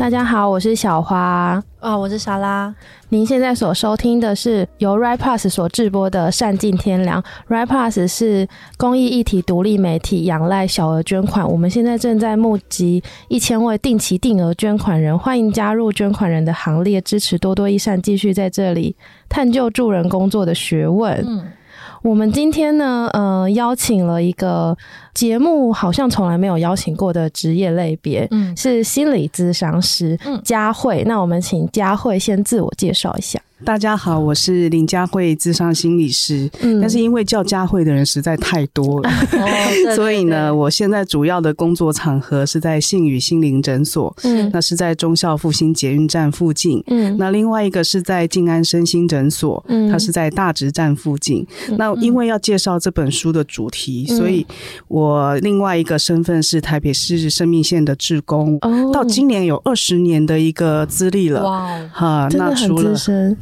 大家好，我是小花啊、哦，我是莎拉。您现在所收听的是由 Write+ 所制播的《善尽天良》。Write+ 是公益议题独立媒体，仰赖小额捐款。我们现在正在募集一千位定期定额捐款人，欢迎加入捐款人的行列，支持多多益善继续在这里探究助人工作的学问。嗯。我们今天呢，呃，邀请了一个节目好像从来没有邀请过的职业类别，嗯，是心理咨商师，嗯，佳慧。那我们请佳慧先自我介绍一下。大家好，我是林佳慧，智商心理师。嗯，但是因为叫佳慧的人实在太多了，哦、所以呢，我现在主要的工作场合是在信宇心灵诊所。嗯，那是在忠孝复兴捷运站附近。嗯，那另外一个是在静安身心诊所，嗯，它是在大直站附近。嗯、那因为要介绍这本书的主题，嗯、所以我另外一个身份是台北市生命线的志工。哦，到今年有二十年的一个资历了。哇，哈，那除了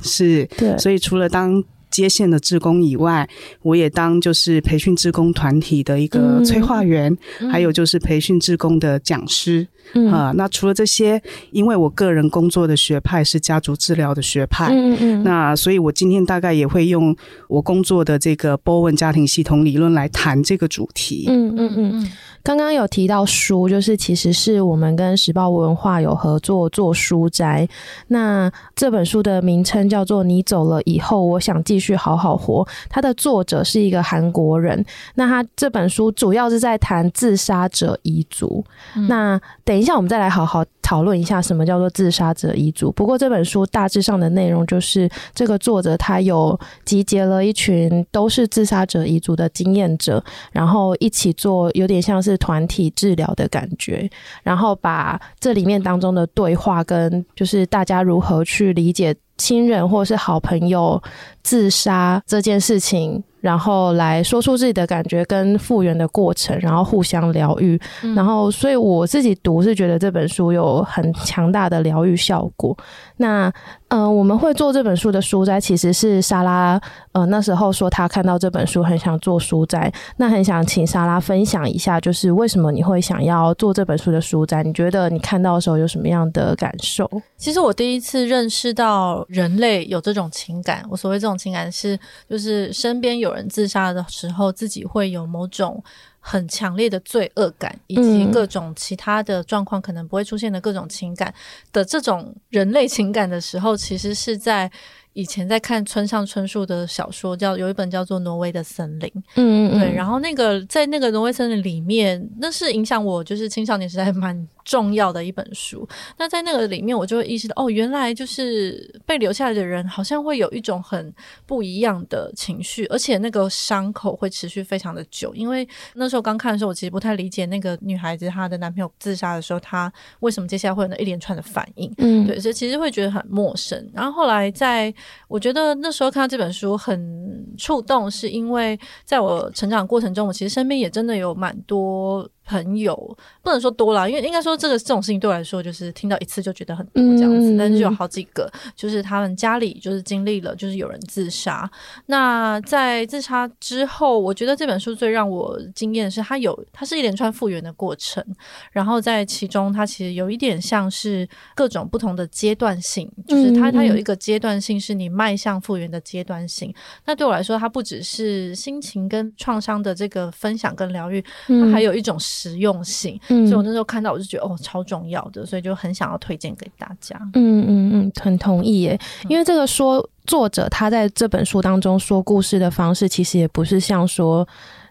是，对，所以除了当接线的志工以外，我也当就是培训志工团体的一个催化员，嗯、还有就是培训志工的讲师。嗯啊，那除了这些，因为我个人工作的学派是家族治疗的学派，嗯嗯，那所以我今天大概也会用我工作的这个 Bowen 家庭系统理论来谈这个主题。嗯嗯嗯嗯。刚刚有提到书，就是其实是我们跟时报文化有合作做书斋。那这本书的名称叫做《你走了以后，我想继续好好活》。它的作者是一个韩国人。那他这本书主要是在谈自杀者遗族。嗯、那等一下我们再来好好讨论一下什么叫做自杀者遗族。不过这本书大致上的内容就是，这个作者他有集结了一群都是自杀者遗族的经验者，然后一起做，有点像是。团体治疗的感觉，然后把这里面当中的对话跟就是大家如何去理解亲人或是好朋友自杀这件事情。然后来说出自己的感觉跟复原的过程，然后互相疗愈。嗯、然后，所以我自己读是觉得这本书有很强大的疗愈效果。那，嗯、呃，我们会做这本书的书斋，其实是莎拉，呃，那时候说她看到这本书很想做书斋，那很想请莎拉分享一下，就是为什么你会想要做这本书的书斋？你觉得你看到的时候有什么样的感受？其实我第一次认识到人类有这种情感，我所谓这种情感是，就是身边有。有人自杀的时候，自己会有某种很强烈的罪恶感，以及各种其他的状况可能不会出现的各种情感的这种人类情感的时候，其实是在。以前在看村上春树的小说，叫有一本叫做《挪威的森林》，嗯嗯，对，然后那个在那个挪威森林里面，那是影响我就是青少年时代蛮重要的一本书。那在那个里面，我就会意识到，哦，原来就是被留下来的人，好像会有一种很不一样的情绪，而且那个伤口会持续非常的久。因为那时候刚看的时候，我其实不太理解那个女孩子她的男朋友自杀的时候，她为什么接下来会有那一连串的反应，嗯，对，所以其实会觉得很陌生。然后后来在我觉得那时候看到这本书很触动，是因为在我成长过程中，我其实身边也真的有蛮多。朋友不能说多啦，因为应该说这个这种事情对我来说，就是听到一次就觉得很多这样子，嗯、但是就有好几个，就是他们家里就是经历了，就是有人自杀。那在自杀之后，我觉得这本书最让我惊艳的是，它有它是一连串复原的过程，然后在其中，它其实有一点像是各种不同的阶段性，就是它它有一个阶段性是你迈向复原的阶段性。那对我来说，它不只是心情跟创伤的这个分享跟疗愈，它还有一种。实用性，所以我那时候看到，我就觉得哦，超重要的，所以就很想要推荐给大家。嗯嗯嗯，很同意耶，因为这个说作者他在这本书当中说故事的方式，其实也不是像说。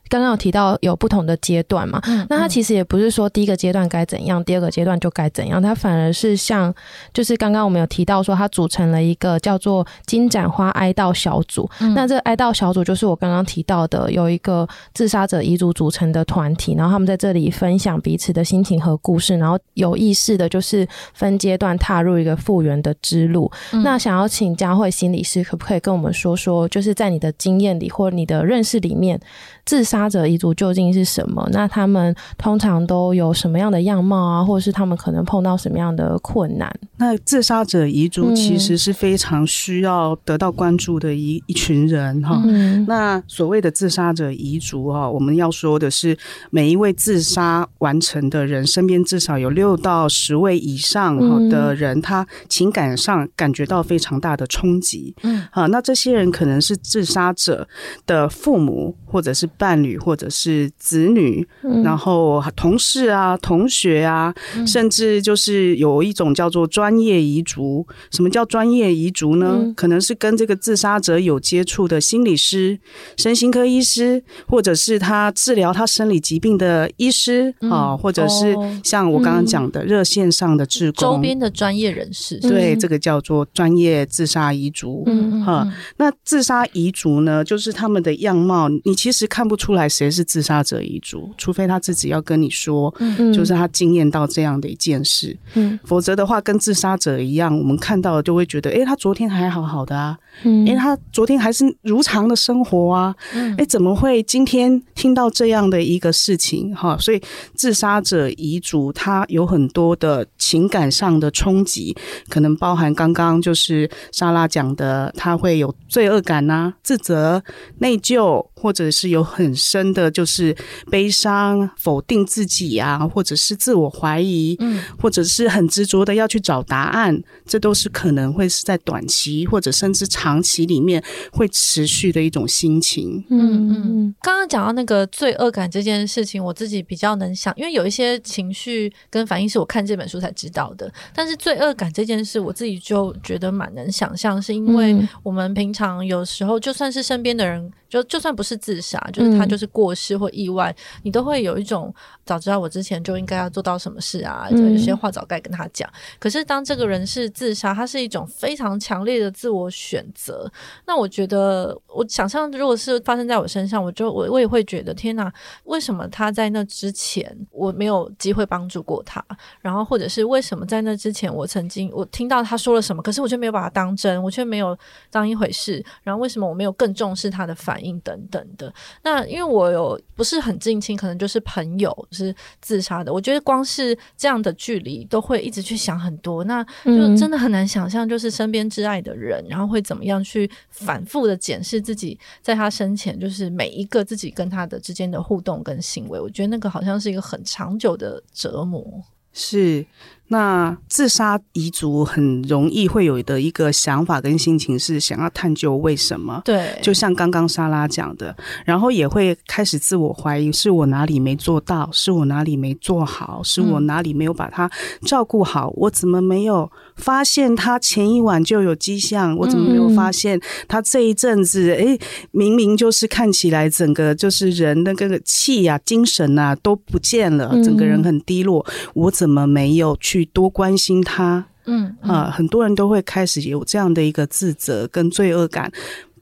刚刚有提到有不同的阶段嘛，嗯嗯、那他其实也不是说第一个阶段该怎样，第二个阶段就该怎样，他反而是像，就是刚刚我们有提到说，他组成了一个叫做金盏花哀悼小组。嗯、那这个哀悼小组就是我刚刚提到的，有一个自杀者遗族组成的团体，然后他们在这里分享彼此的心情和故事，然后有意识的就是分阶段踏入一个复原的之路。嗯、那想要请佳慧心理师，可不可以跟我们说说，就是在你的经验里或你的认识里面，自杀者遗族究竟是什么？那他们通常都有什么样的样貌啊？或者是他们可能碰到什么样的困难？那自杀者遗族其实是非常需要得到关注的一一群人哈。嗯、那所谓的自杀者遗族哈，我们要说的是，每一位自杀完成的人身边至少有六到十位以上哈的人，他情感上感觉到非常大的冲击。嗯，好，那这些人可能是自杀者的父母，或者是伴侣，或者是子女，然后同事啊、同学啊，甚至就是有一种叫做专专业遗族，什么叫专业遗族呢？嗯、可能是跟这个自杀者有接触的心理师、身心科医师，或者是他治疗他生理疾病的医师啊，嗯、或者是像我刚刚讲的热线上的志工、周边的专业人士。对，这个叫做专业自杀遗族。嗯哈，那自杀遗族呢，就是他们的样貌，你其实看不出来谁是自杀者遗嘱，除非他自己要跟你说，嗯、就是他经验到这样的一件事。嗯，否则的话，跟自杀者一样，我们看到了就会觉得，哎，他昨天还好好的啊，嗯，哎，他昨天还是如常的生活啊，嗯，哎，怎么会今天听到这样的一个事情？哈，所以自杀者遗嘱他有很多的情感上的冲击，可能包含刚刚就是莎拉讲的，他会有罪恶感啊、自责、内疚，或者是有很深的，就是悲伤、否定自己啊，或者是自我怀疑，嗯，或者是很执着的要去找答案，这都是可能会是在短期或者甚至长期里面会持续的一种心情。嗯嗯，刚刚讲到那个罪恶感这件事情，我自己比较能想，因为有一些情绪跟反应是我看这本书才知道的。但是罪恶感这件事，我自己就觉得蛮能想象，是因为我们平常有时候就算是身边的人。就就算不是自杀，就是他就是过世或意外，嗯、你都会有一种早知道我之前就应该要做到什么事啊，就有些话早该跟他讲。嗯、可是当这个人是自杀，他是一种非常强烈的自我选择。那我觉得，我想象如果是发生在我身上，我就我我也会觉得，天哪，为什么他在那之前我没有机会帮助过他？然后或者是为什么在那之前我曾经我听到他说了什么，可是我却没有把他当真，我却没有当一回事。然后为什么我没有更重视他的？反应等等的，那因为我有不是很近亲，可能就是朋友是自杀的。我觉得光是这样的距离，都会一直去想很多，那就真的很难想象，就是身边挚爱的人，然后会怎么样去反复的检视自己在他生前，就是每一个自己跟他的之间的互动跟行为。我觉得那个好像是一个很长久的折磨。是。那自杀遗族很容易会有的一个想法跟心情是想要探究为什么？对，就像刚刚莎拉讲的，然后也会开始自我怀疑，是我哪里没做到？是我哪里没做好？是我哪里没有把他照顾好？嗯、我怎么没有发现他前一晚就有迹象？我怎么没有发现他这一阵子？哎、嗯，明明就是看起来整个就是人的那个气呀、啊、精神啊都不见了，整个人很低落，嗯、我怎么没有去？去多关心他，嗯，嗯。啊，很多人都会开始有这样的一个自责跟罪恶感，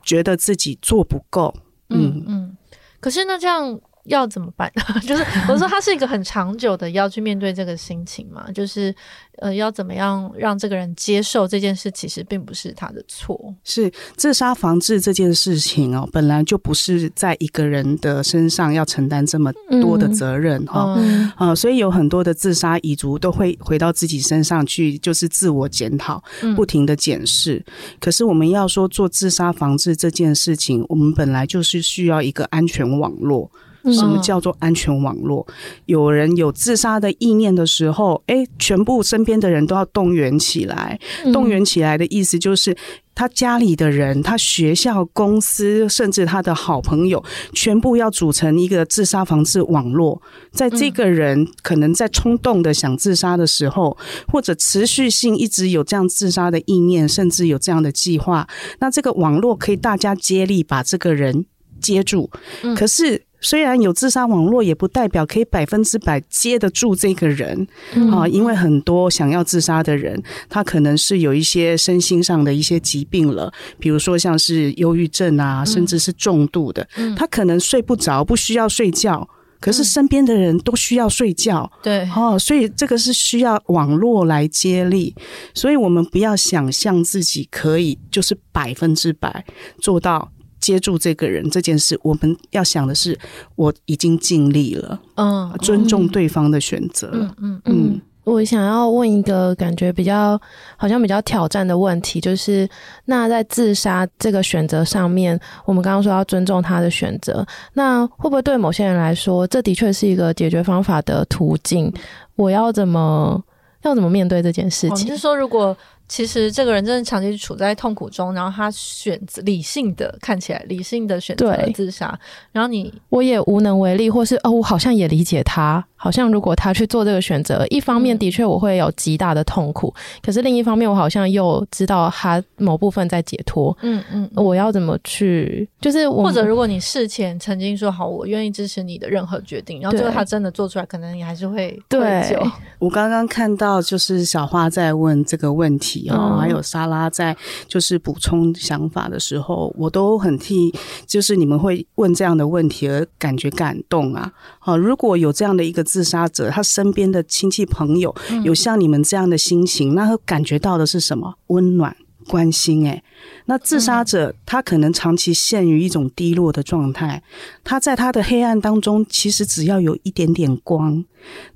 觉得自己做不够，嗯嗯。可是那这样要怎么办？就是我说他是一个很长久的要去面对这个心情嘛，就是。呃，要怎么样让这个人接受这件事？其实并不是他的错。是自杀防治这件事情哦，本来就不是在一个人的身上要承担这么多的责任哈。嗯、啊，所以有很多的自杀遗族都会回到自己身上去，就是自我检讨，不停的检视。嗯、可是我们要说做自杀防治这件事情，我们本来就是需要一个安全网络。什么叫做安全网络？有人有自杀的意念的时候，诶，全部身边的人都要动员起来。动员起来的意思就是，他家里的人、他学校、公司，甚至他的好朋友，全部要组成一个自杀防治网络。在这个人可能在冲动的想自杀的时候，或者持续性一直有这样自杀的意念，甚至有这样的计划，那这个网络可以大家接力把这个人接住。可是。虽然有自杀网络，也不代表可以百分之百接得住这个人啊，因为很多想要自杀的人，他可能是有一些身心上的一些疾病了，比如说像是忧郁症啊，甚至是重度的，他可能睡不着，不需要睡觉，可是身边的人都需要睡觉，对，哦，所以这个是需要网络来接力，所以我们不要想象自己可以就是百分之百做到。接住这个人这件事，我们要想的是，我已经尽力了，嗯，尊重对方的选择，嗯嗯嗯。我想要问一个感觉比较好像比较挑战的问题，就是那在自杀这个选择上面，我们刚刚说要尊重他的选择，那会不会对某些人来说，这的确是一个解决方法的途径？我要怎么要怎么面对这件事情？就是说，如果。其实这个人真的长期处在痛苦中，然后他选择理性的看起来理性的选择自杀，然后你我也无能为力，或是哦，我好像也理解他，好像如果他去做这个选择，一方面的确我会有极大的痛苦，嗯、可是另一方面我好像又知道他某部分在解脱，嗯嗯，我要怎么去？就是我或者如果你事前曾经说好，我愿意支持你的任何决定，然后最后他真的做出来，可能你还是会愧疚。对，我刚刚看到就是小花在问这个问题。哦，还有莎拉在就是补充想法的时候，我都很替就是你们会问这样的问题而感觉感动啊！好，如果有这样的一个自杀者，他身边的亲戚朋友有像你们这样的心情，那他感觉到的是什么？温暖。关心诶，那自杀者他可能长期陷于一种低落的状态，他在他的黑暗当中，其实只要有一点点光，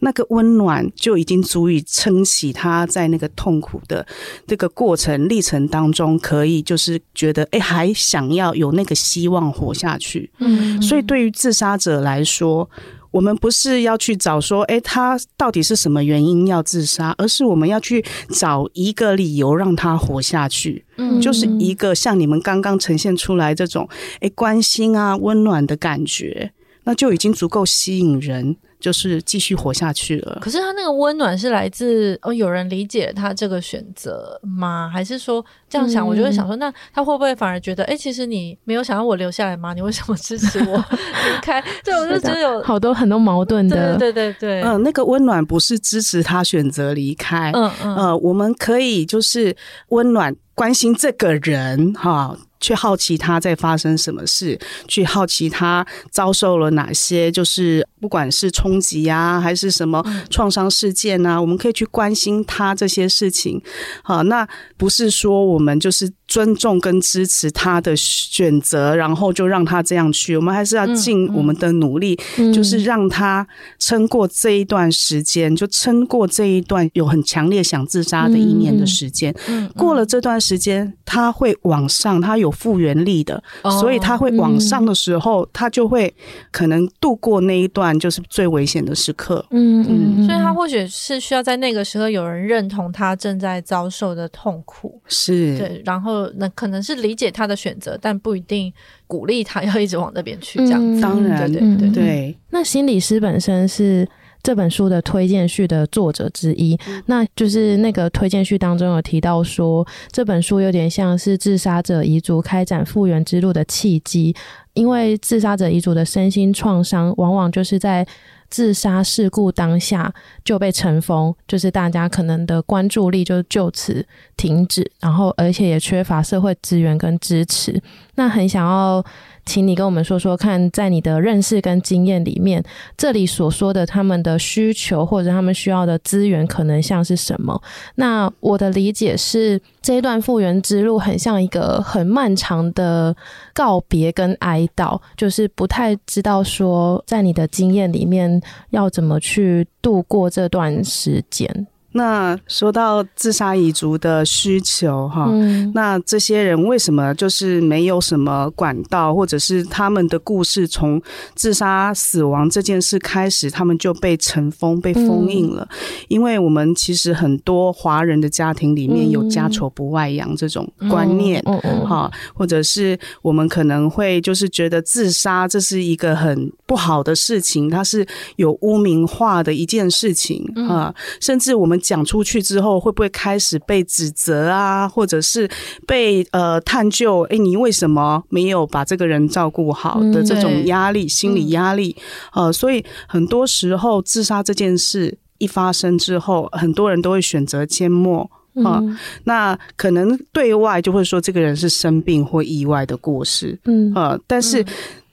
那个温暖就已经足以撑起他在那个痛苦的这个过程历程当中，可以就是觉得诶，还想要有那个希望活下去。嗯，所以对于自杀者来说。我们不是要去找说，哎，他到底是什么原因要自杀，而是我们要去找一个理由让他活下去，嗯，就是一个像你们刚刚呈现出来这种，哎，关心啊，温暖的感觉，那就已经足够吸引人。就是继续活下去了。可是他那个温暖是来自哦，有人理解他这个选择吗？还是说这样想，我就会想说，嗯、那他会不会反而觉得，哎、欸，其实你没有想要我留下来吗？你为什么支持我 离开？对，我就觉得有好多很多矛盾的。对对对对，嗯、呃，那个温暖不是支持他选择离开，嗯嗯，呃，我们可以就是温暖关心这个人哈。去好奇他在发生什么事，去好奇他遭受了哪些，就是不管是冲击啊，还是什么创伤事件啊，我们可以去关心他这些事情。好，那不是说我们就是。尊重跟支持他的选择，然后就让他这样去。我们还是要尽我们的努力，嗯嗯、就是让他撑过这一段时间，就撑过这一段有很强烈想自杀的一年的时间。嗯嗯、过了这段时间，他会往上，他有复原力的，哦、所以他会往上的时候，嗯、他就会可能度过那一段就是最危险的时刻。嗯嗯，嗯所以他或许是需要在那个时候有人认同他正在遭受的痛苦，是对，然后。那可能是理解他的选择，但不一定鼓励他要一直往那边去。这样子，当然，对对对，对。那心理师本身是这本书的推荐序的作者之一，嗯、那就是那个推荐序当中有提到说，这本书有点像是自杀者遗族开展复原之路的契机，因为自杀者遗族的身心创伤，往往就是在。自杀事故当下就被尘封，就是大家可能的关注力就就此停止，然后而且也缺乏社会资源跟支持。那很想要请你跟我们说说看，在你的认识跟经验里面，这里所说的他们的需求或者他们需要的资源可能像是什么？那我的理解是，这一段复原之路很像一个很漫长的告别跟哀悼，就是不太知道说，在你的经验里面要怎么去度过这段时间。那说到自杀遗族的需求，哈，嗯、那这些人为什么就是没有什么管道，或者是他们的故事从自杀死亡这件事开始，他们就被尘封、被封印了？嗯、因为我们其实很多华人的家庭里面有家丑不外扬这种观念，哈、或者是我们可能会就是觉得自杀这是一个很不好的事情，它是有污名化的一件事情，啊，嗯、甚至我们。讲出去之后，会不会开始被指责啊，或者是被呃探究？哎，你为什么没有把这个人照顾好的这种压力、嗯、心理压力？嗯、呃，所以很多时候自杀这件事一发生之后，很多人都会选择缄默嗯、那可能对外就会说这个人是生病或意外的过世，嗯呃，但是。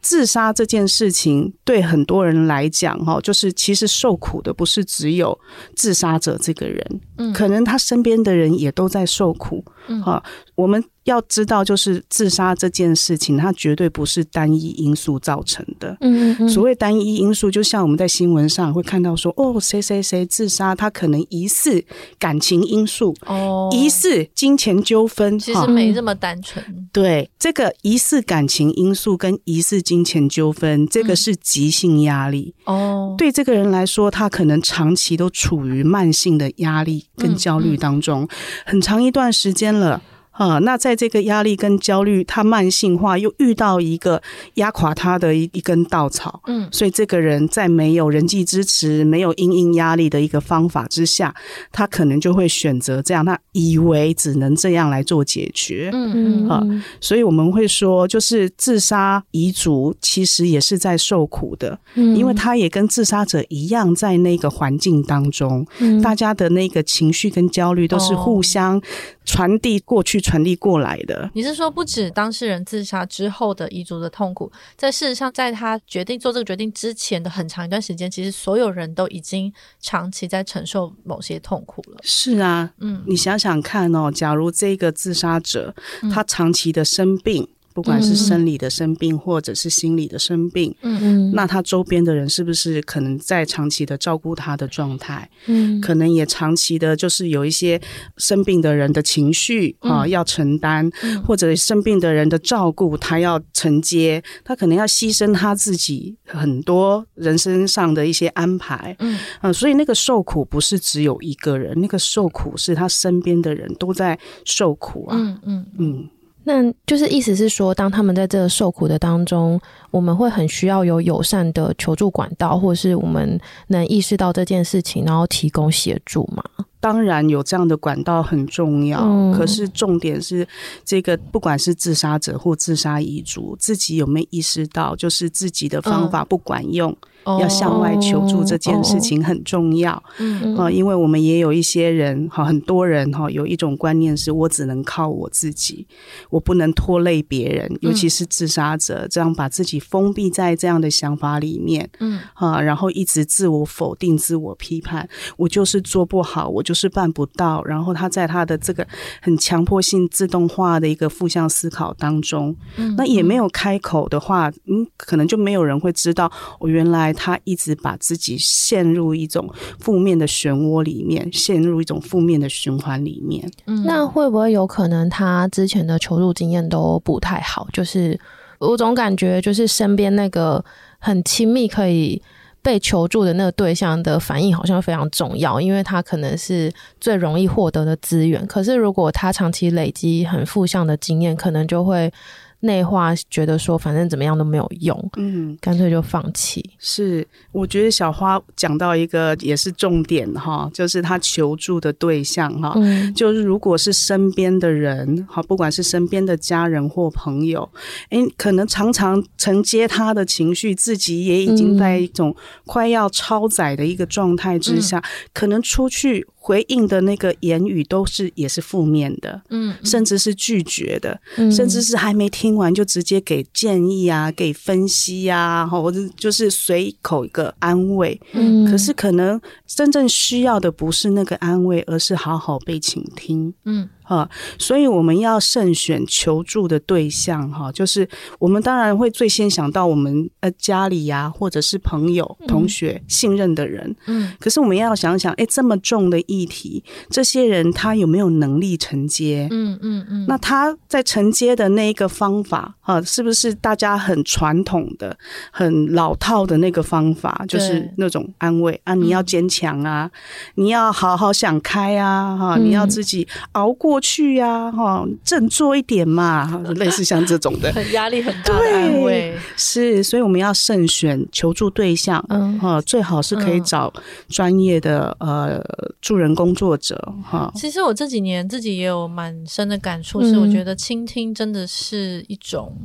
嗯自杀这件事情对很多人来讲，哈，就是其实受苦的不是只有自杀者这个人，嗯，可能他身边的人也都在受苦，嗯，哈，我们要知道，就是自杀这件事情，它绝对不是单一因素造成的。嗯嗯，所谓单一因素，就像我们在新闻上会看到说，哦，谁谁谁自杀，他可能疑似感情因素，哦，疑似金钱纠纷，其实没这么单纯。对，这个疑似感情因素跟疑似金钱纠纷，这个是急性压力。哦，对这个人来说，他可能长期都处于慢性的压力跟焦虑当中，很长一段时间了。啊，那在这个压力跟焦虑，他慢性化又遇到一个压垮他的一一根稻草，嗯，所以这个人在没有人际支持、没有因应压力的一个方法之下，他可能就会选择这样，他以为只能这样来做解决，嗯嗯，啊，所以我们会说，就是自杀遗族其实也是在受苦的，嗯，因为他也跟自杀者一样，在那个环境当中，嗯，大家的那个情绪跟焦虑都是互相传递过去。传递过来的，你是说不止当事人自杀之后的遗族的痛苦，在事实上，在他决定做这个决定之前的很长一段时间，其实所有人都已经长期在承受某些痛苦了。是啊，嗯，你想想看哦，假如这个自杀者他长期的生病。不管是生理的生病，或者是心理的生病，嗯。嗯，那他周边的人是不是可能在长期的照顾他的状态？嗯，可能也长期的，就是有一些生病的人的情绪啊要承担，或者生病的人的照顾他要承接，他可能要牺牲他自己很多人生上的一些安排，嗯，所以那个受苦不是只有一个人，那个受苦是他身边的人都在受苦啊，嗯嗯。嗯。那就是意思是说，当他们在这个受苦的当中，我们会很需要有友善的求助管道，或是我们能意识到这件事情，然后提供协助吗？当然有这样的管道很重要，嗯、可是重点是这个，不管是自杀者或自杀遗族，自己有没有意识到，就是自己的方法不管用。嗯要向外求助这件事情很重要，嗯，啊，因为我们也有一些人哈，很多人哈，有一种观念是我只能靠我自己，我不能拖累别人，尤其是自杀者，这样把自己封闭在这样的想法里面，嗯，啊，然后一直自我否定、自我批判，我就是做不好，我就是办不到，然后他在他的这个很强迫性自动化的一个负向思考当中，嗯，那也没有开口的话，嗯，可能就没有人会知道我原来。他一直把自己陷入一种负面的漩涡里面，陷入一种负面的循环里面。嗯，那会不会有可能他之前的求助经验都不太好？就是我总感觉，就是身边那个很亲密可以被求助的那个对象的反应好像非常重要，因为他可能是最容易获得的资源。可是如果他长期累积很负向的经验，可能就会。内化觉得说反正怎么样都没有用，嗯，干脆就放弃。是，我觉得小花讲到一个也是重点哈，就是他求助的对象哈，嗯，就是如果是身边的人哈，不管是身边的家人或朋友，诶，可能常常承接他的情绪，自己也已经在一种快要超载的一个状态之下，嗯，可能出去。回应的那个言语都是也是负面的，嗯，甚至是拒绝的，嗯，甚至是还没听完就直接给建议啊，给分析啊，或者就是随口一个安慰，嗯，可是可能真正需要的不是那个安慰，而是好好被倾听，嗯。啊，所以我们要慎选求助的对象哈，就是我们当然会最先想到我们呃家里呀，或者是朋友、同学、信任的人，嗯，可是我们要想想，哎，这么重的议题，这些人他有没有能力承接？嗯嗯嗯，那他在承接的那一个方法啊，是不是大家很传统的、很老套的那个方法？就是那种安慰啊，你要坚强啊，你要好好想开啊，哈，你要自己熬过。过去呀，哈，振作一点嘛，类似像这种的，很压力很大的安慰，是，所以我们要慎选求助对象，嗯，哈，最好是可以找专业的呃助人工作者，哈。其实我这几年自己也有蛮深的感触，是我觉得倾听真的是一种。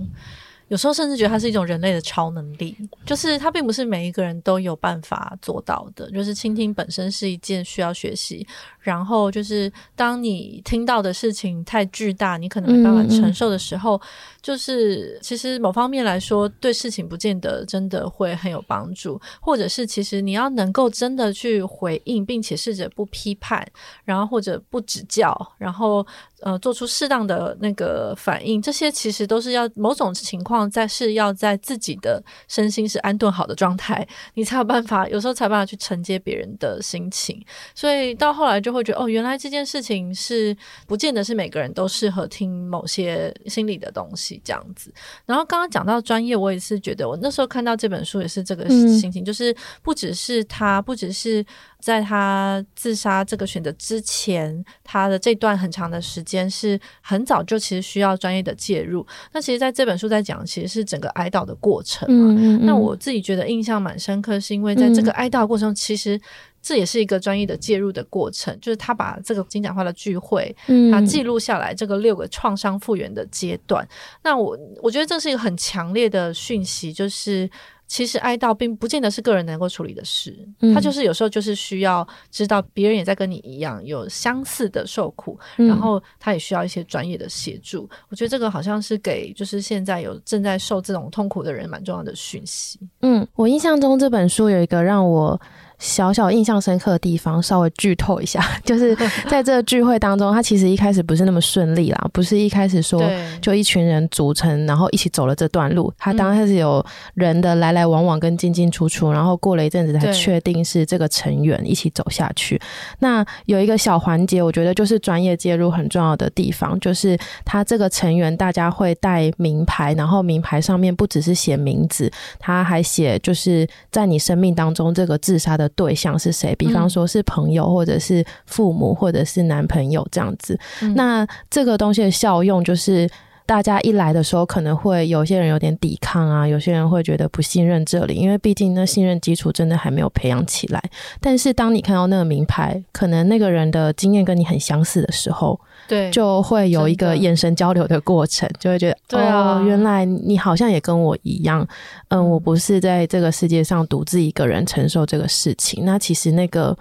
有时候甚至觉得它是一种人类的超能力，就是它并不是每一个人都有办法做到的。就是倾听本身是一件需要学习，然后就是当你听到的事情太巨大，你可能没办法承受的时候，嗯、就是其实某方面来说，对事情不见得真的会很有帮助，或者是其实你要能够真的去回应，并且试着不批判，然后或者不指教，然后。呃，做出适当的那个反应，这些其实都是要某种情况在是要在自己的身心是安顿好的状态，你才有办法，有时候才有办法去承接别人的心情。所以到后来就会觉得，哦，原来这件事情是不见得是每个人都适合听某些心理的东西这样子。然后刚刚讲到专业，我也是觉得，我那时候看到这本书也是这个心情，嗯、就是不只是他，不只是。在他自杀这个选择之前，他的这段很长的时间是很早就其实需要专业的介入。那其实，在这本书在讲，其实是整个哀悼的过程嘛。嗯嗯、那我自己觉得印象蛮深刻，是因为在这个哀悼过程中，其实这也是一个专业的介入的过程，就是他把这个精讲话的聚会，嗯他记录下来这个六个创伤复原的阶段。那我我觉得这是一个很强烈的讯息，就是。其实哀悼并不见得是个人能够处理的事，他就是有时候就是需要知道别人也在跟你一样有相似的受苦，然后他也需要一些专业的协助。我觉得这个好像是给就是现在有正在受这种痛苦的人蛮重要的讯息。嗯，我印象中这本书有一个让我。小小印象深刻的地方，稍微剧透一下，就是在这个聚会当中，他其实一开始不是那么顺利啦，不是一开始说就一群人组成，然后一起走了这段路。他当开始有人的来来往往跟进进出出，然后过了一阵子才确定是这个成员一起走下去。那有一个小环节，我觉得就是专业介入很重要的地方，就是他这个成员大家会带名牌，然后名牌上面不只是写名字，他还写就是在你生命当中这个自杀的。对象是谁？比方说是朋友，或者是父母，或者是男朋友这样子。嗯、那这个东西的效用就是，大家一来的时候，可能会有些人有点抵抗啊，有些人会觉得不信任这里，因为毕竟那信任基础真的还没有培养起来。但是当你看到那个名牌，可能那个人的经验跟你很相似的时候，对，就会有一个眼神交流的过程，就会觉得，对啊、哦，原来你好像也跟我一样，嗯，我不是在这个世界上独自一个人承受这个事情。那其实那个。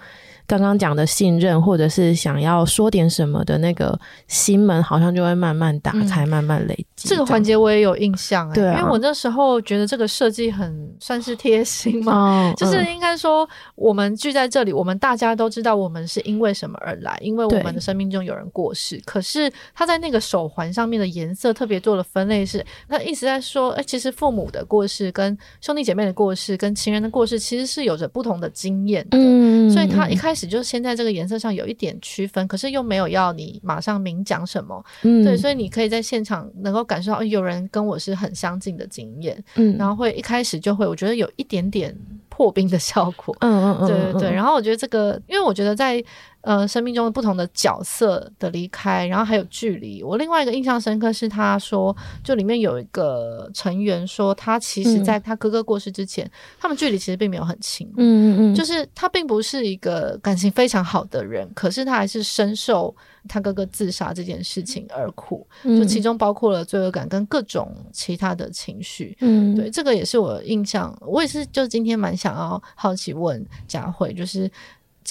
刚刚讲的信任，或者是想要说点什么的那个心门，好像就会慢慢打开，嗯、慢慢累积。这个环节我也有印象、欸，对、啊，因为我那时候觉得这个设计很算是贴心嘛，哦、就是应该说我们聚在这里，我们大家都知道我们是因为什么而来，因为我们的生命中有人过世。可是他在那个手环上面的颜色特别做了分类是，是那一直在说，哎，其实父母的过世、跟兄弟姐妹的过世、跟情人的过世，其实是有着不同的经验的。嗯，所以他一开始。就先在这个颜色上有一点区分，可是又没有要你马上明讲什么，嗯，对，所以你可以在现场能够感受到有人跟我是很相近的经验，嗯，然后会一开始就会，我觉得有一点点破冰的效果，嗯嗯嗯，对对对，然后我觉得这个，因为我觉得在。呃，生命中的不同的角色的离开，然后还有距离。我另外一个印象深刻是，他说，就里面有一个成员说，他其实在他哥哥过世之前，嗯、他们距离其实并没有很亲。嗯嗯嗯，就是他并不是一个感情非常好的人，可是他还是深受他哥哥自杀这件事情而苦，嗯、就其中包括了罪恶感跟各种其他的情绪。嗯，对，这个也是我印象，我也是，就今天蛮想要好奇问佳慧，就是。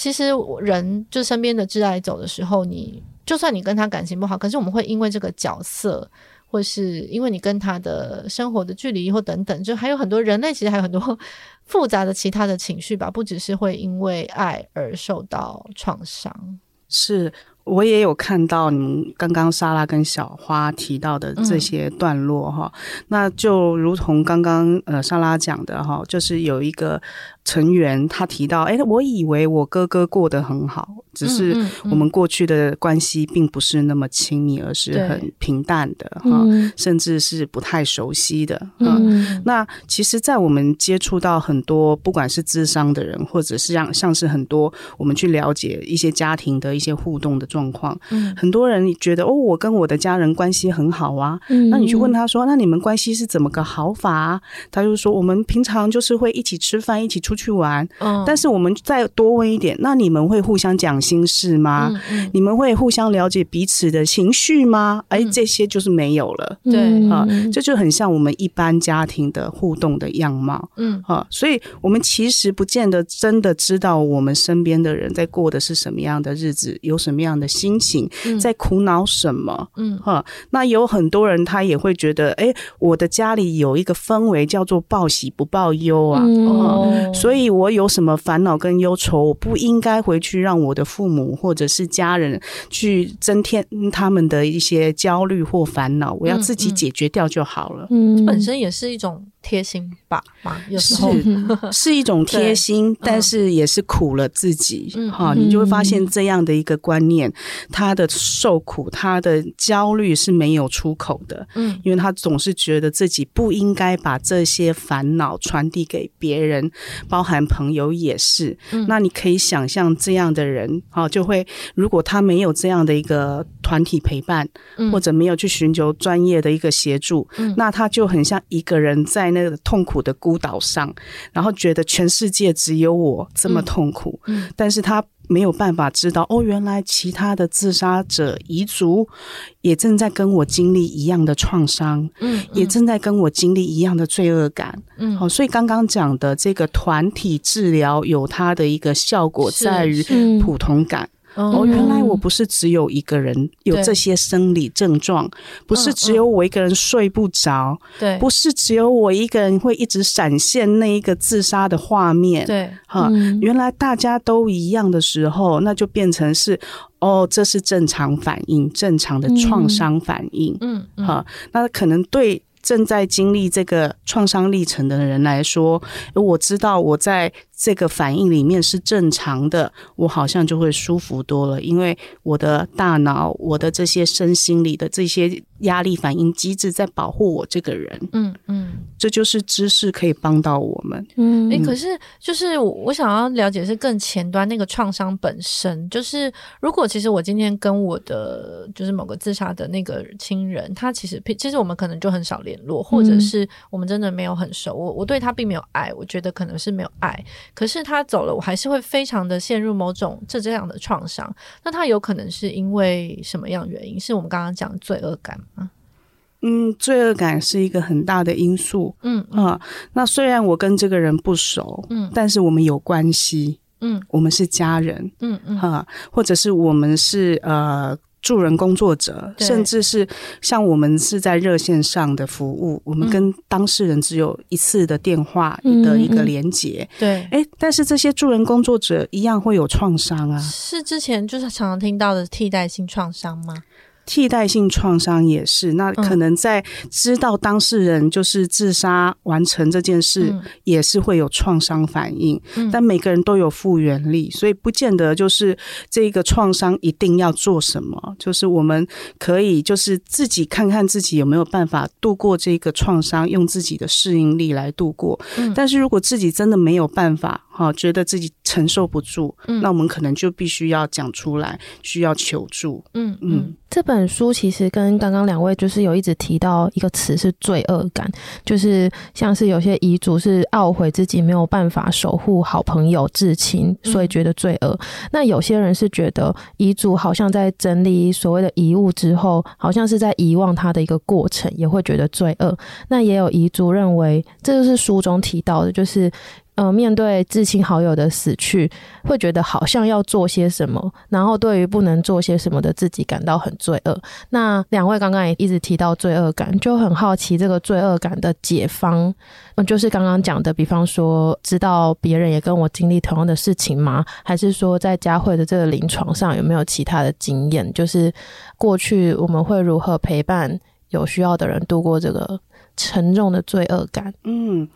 其实人就身边的挚爱走的时候，你就算你跟他感情不好，可是我们会因为这个角色，或是因为你跟他的生活的距离或等等，就还有很多人类其实还有很多 复杂的其他的情绪吧，不只是会因为爱而受到创伤。是。我也有看到你们刚刚莎拉跟小花提到的这些段落哈，嗯、那就如同刚刚呃莎拉讲的哈，就是有一个成员他提到，哎，我以为我哥哥过得很好，只是我们过去的关系并不是那么亲密，而是很平淡的哈，对甚至是不太熟悉的。嗯，那其实，在我们接触到很多不管是智商的人，或者是像像是很多我们去了解一些家庭的一些互动的。状况。嗯，很多人觉得哦，我跟我的家人关系很好啊。嗯，那你去问他说，那你们关系是怎么个好法啊？他就说，我们平常就是会一起吃饭，一起出去玩。嗯，但是我们再多问一点，那你们会互相讲心事吗？嗯嗯，你们会互相了解彼此的情绪吗？哎，这些就是没有了。对，啊，这就很像我们一般家庭的互动的样貌。嗯，啊，所以我们其实不见得真的知道我们身边的人在过的是什么样的日子，有什么样的心情，在苦恼什么。嗯，哈，那有很多人他也会觉得，哎，我的家里有一个氛围叫做报喜不报忧啊。哦，所以我有什么烦恼跟忧愁，我不应该回去让我的父母或者是家人去增添他们的一些焦虑或烦恼，我要自己解决掉就好了。嗯，本身也是一种。贴心吧嘛，有时候是 是一种贴心，但是也是苦了自己哈。你就会发现这样的一个观念，他的受苦，他的焦虑是没有出口的。嗯，因为他总是觉得自己不应该把这些烦恼传递给别人，包含朋友也是。那你可以想象这样的人哈，就会如果他没有这样的一个团体陪伴，或者没有去寻求专业的一个协助，那他就很像一个人在。那个痛苦的孤岛上，然后觉得全世界只有我这么痛苦，嗯，但是他没有办法知道，哦，原来其他的自杀者遗族也正在跟我经历一样的创伤，嗯，也正在跟我经历一样的罪恶感，嗯，好，所以刚刚讲的这个团体治疗有它的一个效果，在于普通感。哦，原来我不是只有一个人有这些生理症状，不是只有我一个人睡不着，对，不是只有我一个人会一直闪现那一个自杀的画面，对，哈，原来大家都一样的时候，那就变成是哦，这是正常反应，正常的创伤反应，嗯，哈，那可能对。正在经历这个创伤历程的人来说，我知道我在这个反应里面是正常的，我好像就会舒服多了，因为我的大脑、我的这些身心里的这些压力反应机制在保护我这个人。嗯嗯，这就是知识可以帮到我们。嗯，诶，可是就是我想要了解是更前端那个创伤本身，就是如果其实我今天跟我的就是某个自杀的那个亲人，他其实其实我们可能就很少联络，或者是我们真的没有很熟，我我对他并没有爱，我觉得可能是没有爱。可是他走了，我还是会非常的陷入某种这这样的创伤。那他有可能是因为什么样原因？是我们刚刚讲的罪恶感吗？嗯，罪恶感是一个很大的因素。嗯啊，那虽然我跟这个人不熟，嗯，但是我们有关系，嗯，我们是家人，嗯嗯哈，或者是我们是呃。助人工作者，甚至是像我们是在热线上的服务，我们跟当事人只有一次的电话的一个连接。对，哎，但是这些助人工作者一样会有创伤啊。是之前就是常常听到的替代性创伤吗？替代性创伤也是，那可能在知道当事人就是自杀完成这件事，也是会有创伤反应。但每个人都有复原力，所以不见得就是这个创伤一定要做什么。就是我们可以就是自己看看自己有没有办法度过这个创伤，用自己的适应力来度过。但是如果自己真的没有办法，哈，觉得自己承受不住，那我们可能就必须要讲出来，需要求助。嗯嗯。这本书其实跟刚刚两位就是有一直提到一个词是罪恶感，就是像是有些遗嘱是懊悔自己没有办法守护好朋友至亲，所以觉得罪恶。那有些人是觉得遗嘱好像在整理所谓的遗物之后，好像是在遗忘他的一个过程，也会觉得罪恶。那也有遗嘱认为，这就是书中提到的，就是。呃，面对至亲好友的死去，会觉得好像要做些什么，然后对于不能做些什么的自己感到很罪恶。那两位刚刚也一直提到罪恶感，就很好奇这个罪恶感的解方，嗯，就是刚刚讲的，比方说知道别人也跟我经历同样的事情吗？还是说在佳慧的这个临床上有没有其他的经验？就是过去我们会如何陪伴有需要的人度过这个沉重的罪恶感。嗯，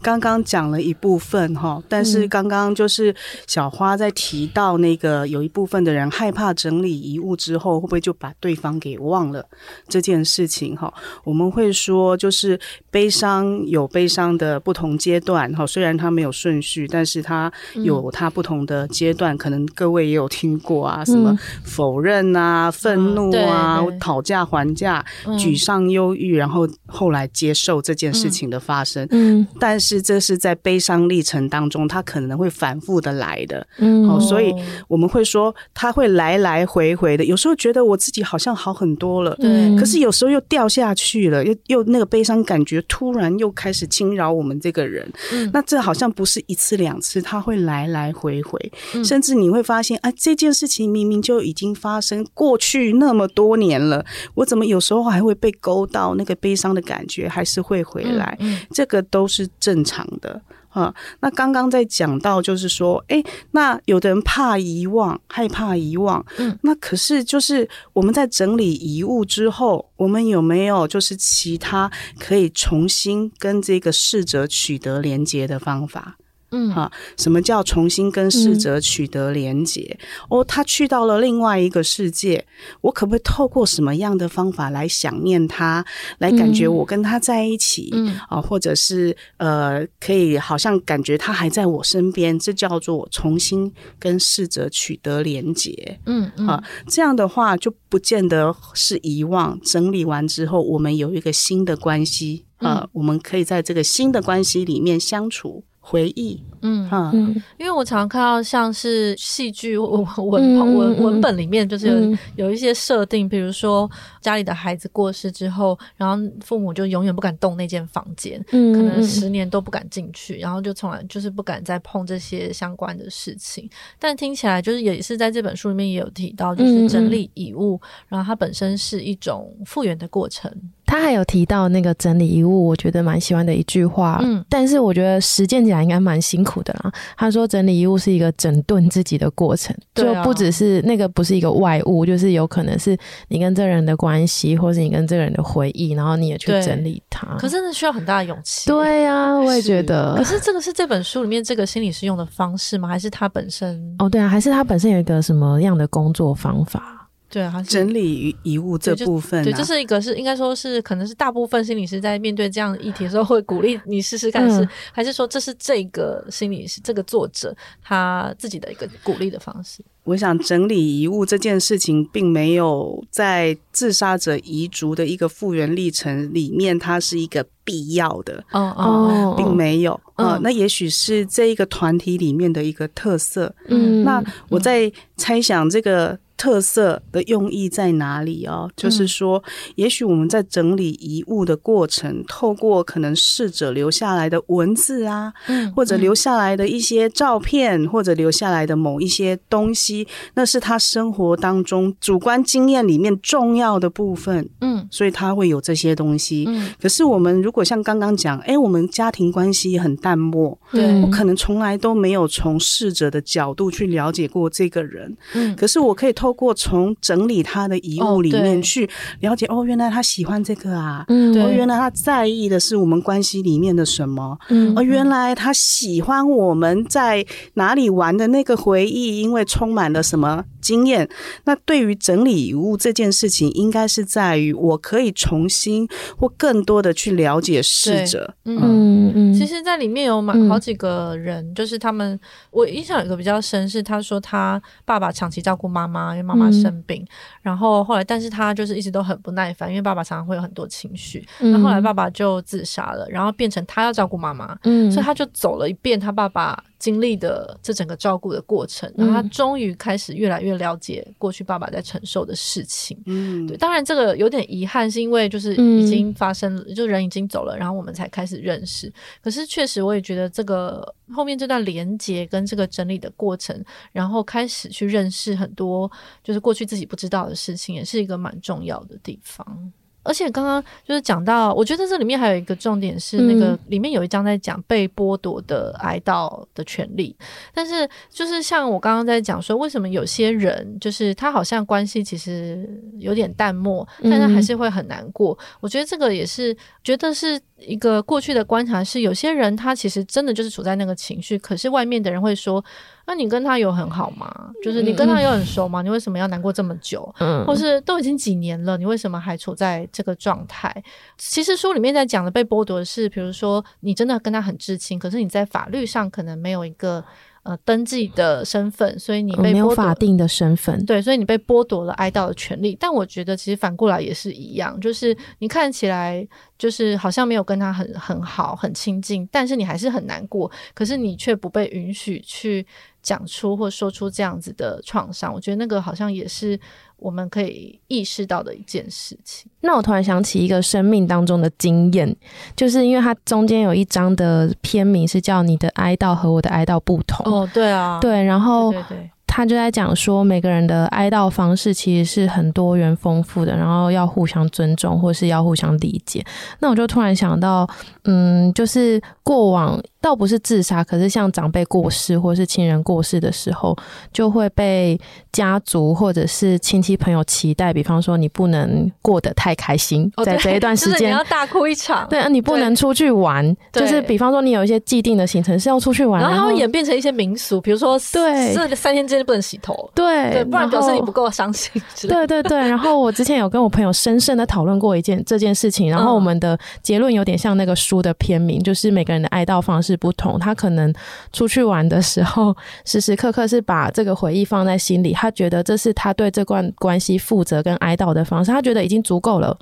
刚刚讲了一部分哈，但是刚刚就是小花在提到那个有一部分的人害怕整理遗物之后，会不会就把对方给忘了这件事情哈？我们会说，就是悲伤有悲伤的不同阶段哈，虽然它没有顺序，但是它有它不同的阶段。可能各位也有听过啊，什么否认啊、愤怒啊、讨价还价、沮丧、忧郁，然后后来接。受这件事情的发生，嗯，但是这是在悲伤历程当中，他可能会反复的来的，嗯，哦，所以我们会说他会来来回回的，有时候觉得我自己好像好很多了，对，可是有时候又掉下去了，又又那个悲伤感觉突然又开始侵扰我们这个人，嗯，那这好像不是一次两次，他会来来回回，甚至你会发现，啊，这件事情明明就已经发生过去那么多年了，我怎么有时候还会被勾到那个悲伤的感觉？还是会回来，这个都是正常的啊。那刚刚在讲到，就是说，诶，那有的人怕遗忘，害怕遗忘，嗯，那可是就是我们在整理遗物之后，我们有没有就是其他可以重新跟这个逝者取得连接的方法？嗯，哈，什么叫重新跟逝者取得连结？嗯、哦，他去到了另外一个世界，我可不可以透过什么样的方法来想念他，来感觉我跟他在一起？嗯，啊，或者是呃，可以好像感觉他还在我身边，这叫做重新跟逝者取得连结。嗯嗯，啊，这样的话就不见得是遗忘。整理完之后，我们有一个新的关系，啊，我们可以在这个新的关系里面相处。回忆，嗯嗯，因为我常常看到像是戏剧文文文文本里面，就是有有一些设定，比如说家里的孩子过世之后，然后父母就永远不敢动那间房间，嗯，可能十年都不敢进去，然后就从来就是不敢再碰这些相关的事情。但听起来就是也是在这本书里面也有提到，就是整理遗物，然后它本身是一种复原的过程。他还有提到那个整理遗物，我觉得蛮喜欢的一句话，嗯，但是我觉得实践起来应该蛮辛苦的啦。他说整理遗物是一个整顿自己的过程，就不只是那个不是一个外物，就是有可能是你跟这人的关系，或是你跟这个人的回忆，然后你也去整理它。可是真的需要很大的勇气。对呀、啊，我也觉得。可是这个是这本书里面这个心理师用的方式吗？还是他本身？哦，对啊，还是他本身有一个什么样的工作方法？对啊，整理遗物这部分、啊对，对，这、是一个是应该说是可能是大部分心理师在面对这样的议题的时候会鼓励你试试看是，是、嗯、还是说这是这个心理师这个作者他自己的一个鼓励的方式？我想整理遗物这件事情并没有在自杀者遗族的一个复原历程里面，它是一个必要的哦哦，并没有啊、呃，那也许是这一个团体里面的一个特色。嗯，那我在猜想这个。特色的用意在哪里哦？嗯、就是说，也许我们在整理遗物的过程，透过可能逝者留下来的文字啊，嗯、或者留下来的一些照片，嗯、或者留下来的某一些东西，那是他生活当中主观经验里面重要的部分。嗯，所以他会有这些东西。嗯，可是我们如果像刚刚讲，哎，我们家庭关系很淡漠，对，我可能从来都没有从逝者的角度去了解过这个人。嗯，可是我可以透。透过从整理他的遗物里面去了解，哦，原来他喜欢这个啊，嗯，哦，原来他在意的是我们关系里面的什么，嗯，哦，原来他喜欢我们在哪里玩的那个回忆，因为充满了什么经验。那对于整理遗物这件事情，应该是在于我可以重新或更多的去了解逝者，嗯嗯。其实，在里面有蛮好几个人，嗯，就是他们，我印象有一个比较深，是他说他爸爸长期照顾妈妈。妈妈生病，嗯、然后后来，但是他就是一直都很不耐烦，因为爸爸常常会有很多情绪。那、嗯、后来爸爸就自杀了，然后变成他要照顾妈妈，嗯，所以他就走了一遍他爸爸经历的这整个照顾的过程，然后他终于开始越来越了解过去爸爸在承受的事情。嗯，对，当然这个有点遗憾，是因为就是已经发生了，嗯、就人已经走了，然后我们才开始认识。可是确实，我也觉得这个后面这段连接跟这个整理的过程，然后开始去认识很多就是过去自己不知道的事情，也是一个蛮重要的地方。而且刚刚就是讲到，我觉得这里面还有一个重点是，那个里面有一章在讲被剥夺的哀悼的权利。但是就是像我刚刚在讲说，为什么有些人就是他好像关系其实有点淡漠，但他还是会很难过。我觉得这个也是觉得是一个过去的观察，是有些人他其实真的就是处在那个情绪，可是外面的人会说。那你跟他有很好吗？就是你跟他有很熟吗？你为什么要难过这么久？嗯，或是都已经几年了，你为什么还处在这个状态？其实书里面在讲的被剥夺的是，比如说你真的跟他很至亲，可是你在法律上可能没有一个。呃，登记的身份，所以你被、嗯、没有法定的身份，对，所以你被剥夺了哀悼的权利。但我觉得其实反过来也是一样，就是你看起来就是好像没有跟他很很好、很亲近，但是你还是很难过，可是你却不被允许去讲出或说出这样子的创伤。我觉得那个好像也是。我们可以意识到的一件事情。那我突然想起一个生命当中的经验，就是因为它中间有一章的片名是叫“你的哀悼和我的哀悼不同”。哦，对啊，对，然后对对对。他就在讲说，每个人的哀悼方式其实是很多元丰富的，然后要互相尊重，或是要互相理解。那我就突然想到，嗯，就是过往倒不是自杀，可是像长辈过世或是亲人过世的时候，就会被家族或者是亲戚朋友期待，比方说你不能过得太开心，在这一段时间、就是、你要大哭一场，对啊，你不能出去玩，就是比方说你有一些既定的行程是要出去玩，然后演变成一些民俗，比如说对。这三天之内不能洗头，对，对，不然表示你不够伤心。对对对，然后我之前有跟我朋友深深的讨论过一件这件事情，然后我们的结论有点像那个书的片名，就是每个人的哀悼方式不同，他可能出去玩的时候，时时刻刻是把这个回忆放在心里，他觉得这是他对这段关系负责跟哀悼的方式，他觉得已经足够了，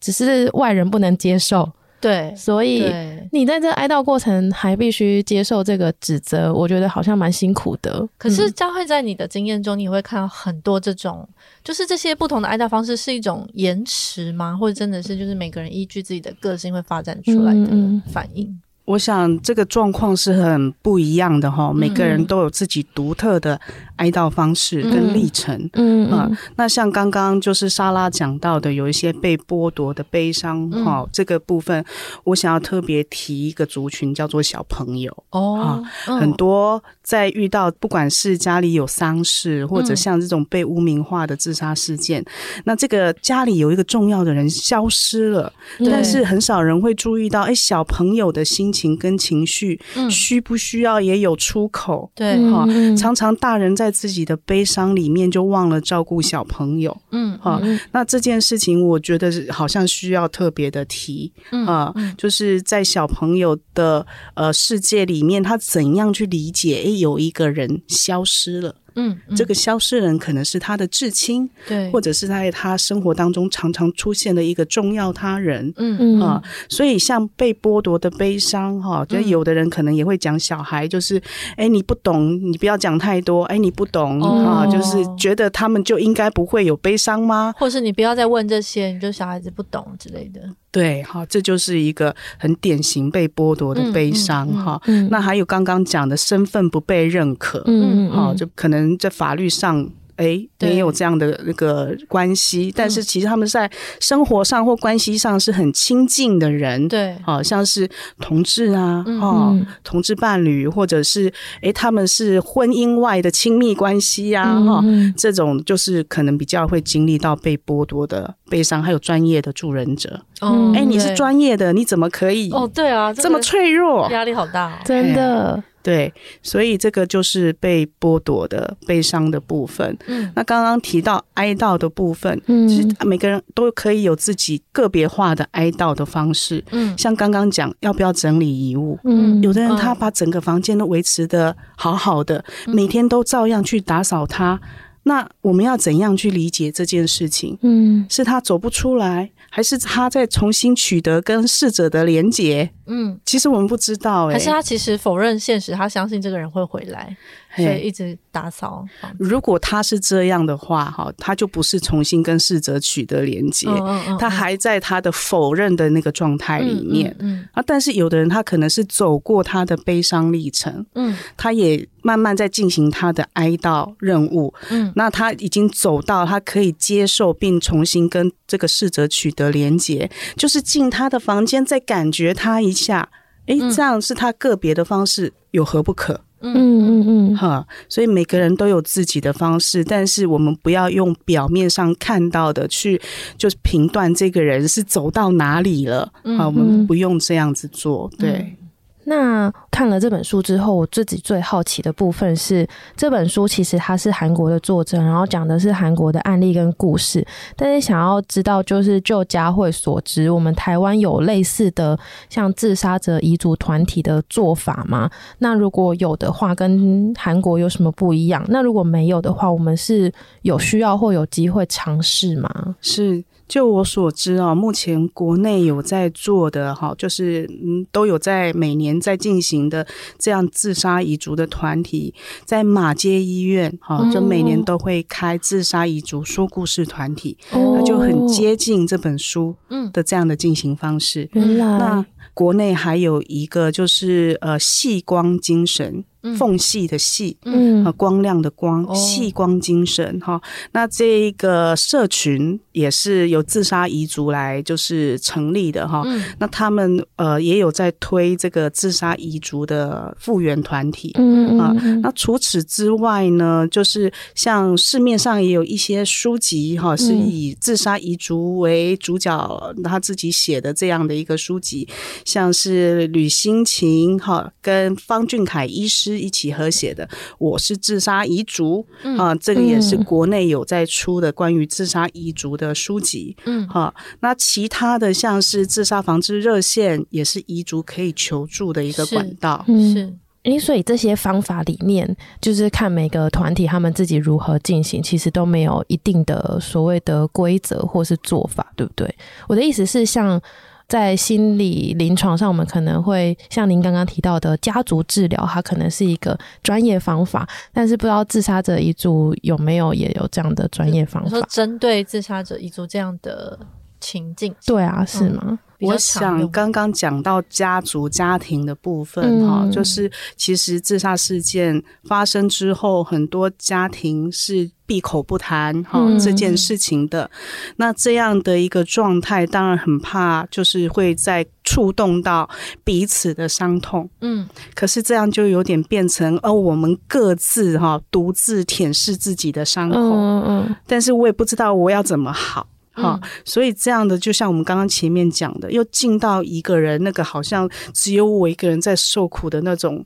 只是外人不能接受。对，所以你在这哀悼过程还必须接受这个指责，我觉得好像蛮辛苦的。可是佳慧在你的经验中，你会看到很多这种，就是这些不同的哀悼方式是一种延迟吗？或者真的是就是每个人依据自己的个性会发展出来的反应？我想这个状况是很不一样的哈，每个人都有自己独特的哀悼方式跟历程。嗯啊，那像刚刚就是莎拉讲到的，有一些被剥夺的悲伤哈，这个部分我想要特别提一个族群，叫做小朋友哦。很多在遇到不管是家里有丧事，或者像这种被污名化的自杀事件，那这个家里有一个重要的人消失了，但是很少人会注意到，哎，小朋友的心情。情跟情绪，需不需要也有出口？对，哈，常常大人在自己的悲伤里面就忘了照顾小朋友。嗯，哈，那这件事情我觉得好像需要特别的提啊，就是在小朋友的呃世界里面，他怎样去理解？诶，有一个人消失了。嗯，嗯，这个消失人可能是他的至亲，对，或者是在他生活当中常常出现的一个重要他人，嗯。嗯。啊，所以像被剥夺的悲伤哈，就有的人可能也会讲小孩，就是哎你不懂，你不要讲太多，哎你不懂啊，就是觉得他们就应该不会有悲伤吗？或是你不要再问这些，你就小孩子不懂之类的。对，好，这就是一个很典型被剥夺的悲伤哈。那还有刚刚讲的身份不被认可，嗯，好，就可能在法律上。哎，没有这样的那个关系，但是其实他们在生活上或关系上是很亲近的人，对，好像是同志啊，哦，同志伴侣，或者是哎，他们是婚姻外的亲密关系呀，哈，这种就是可能比较会经历到被剥夺的悲伤，还有专业的助人者，哦，哎，你是专业的，你怎么可以？哦，对啊，这么脆弱，压力好大，真的。对，所以这个就是被剥夺的悲伤的部分。嗯，那刚刚提到哀悼的部分，嗯，其实每个人都可以有自己个别化的哀悼的方式。嗯，像刚刚讲要不要整理遗物，嗯，有的人他把整个房间都维持的好好的，嗯，每天都照样去打扫它。那我们要怎样去理解这件事情？嗯，是他走不出来，还是他在重新取得跟逝者的连结？嗯，其实我们不知道，欸，哎，还是他其实否认现实，他相信这个人会回来。所以一直打扫。如果他是这样的话，哈，他就不是重新跟逝者取得连接，他还在他的否认的那个状态里面。嗯啊，但是有的人他可能是走过他的悲伤历程，嗯，他也慢慢在进行他的哀悼任务，嗯，那他已经走到他可以接受并重新跟这个逝者取得连接，就是进他的房间再感觉他一下。哎，这样是他个别的方式，有何不可？嗯嗯嗯，哈，所以每个人都有自己的方式，但是我们不要用表面上看到的去就是评断这个人是走到哪里了。嗯，我们不用这样子做，对。那看了这本书之后，我自己最好奇的部分是，这本书其实它是韩国的作者，然后讲的是韩国的案例跟故事。但是想要知道，就是就佳慧所知，我们台湾有类似的像自杀者遗族团体的做法吗？那如果有的话，跟韩国有什么不一样？那如果没有的话，我们是有需要或有机会尝试吗？是。就我所知啊，目前国内有在做的哈，就是嗯，都有在每年在进行的这样自杀遗族的团体，在马街医院哈，就每年都会开自杀遗族说故事团体，那就很接近这本书的这样的进行方式。原来那国内还有一个就是呃，细光精神。缝隙的隙，嗯，光亮的光，细光精神哈。那这一个社群也是由自杀遗族来就是成立的哈。那他们呃也有在推这个自杀遗族的复原团体，嗯啊。那除此之外呢，就是像市面上也有一些书籍哈，是以自杀遗族为主角，他自己写的这样的一个书籍，像是吕新琴哈跟方俊凯医师。一起合写的，我是自杀遗族、嗯、啊，这个也是国内有在出的关于自杀遗族的书籍，嗯，哈、啊，那其他的像是自杀防治热线，也是遗族可以求助的一个管道，是，因为所以这些方法里面，就是看每个团体他们自己如何进行，其实都没有一定的所谓的规则或是做法，对不对？我的意思是像。在心理临床上，我们可能会像您刚刚提到的家族治疗，它可能是一个专业方法，但是不知道自杀者遗族有没有也有这样的专业方法？说针对自杀者遗族这样的情境，对啊，是吗？嗯我想刚刚讲到家族家庭的部分哈，嗯、就是其实自杀事件发生之后，很多家庭是闭口不谈哈、嗯、这件事情的。那这样的一个状态，当然很怕，就是会再触动到彼此的伤痛。嗯，可是这样就有点变成哦，我们各自哈独自舔舐自己的伤口。嗯嗯，但是我也不知道我要怎么好。好，所以这样的就像我们刚刚前面讲的，又进到一个人那个好像只有我一个人在受苦的那种。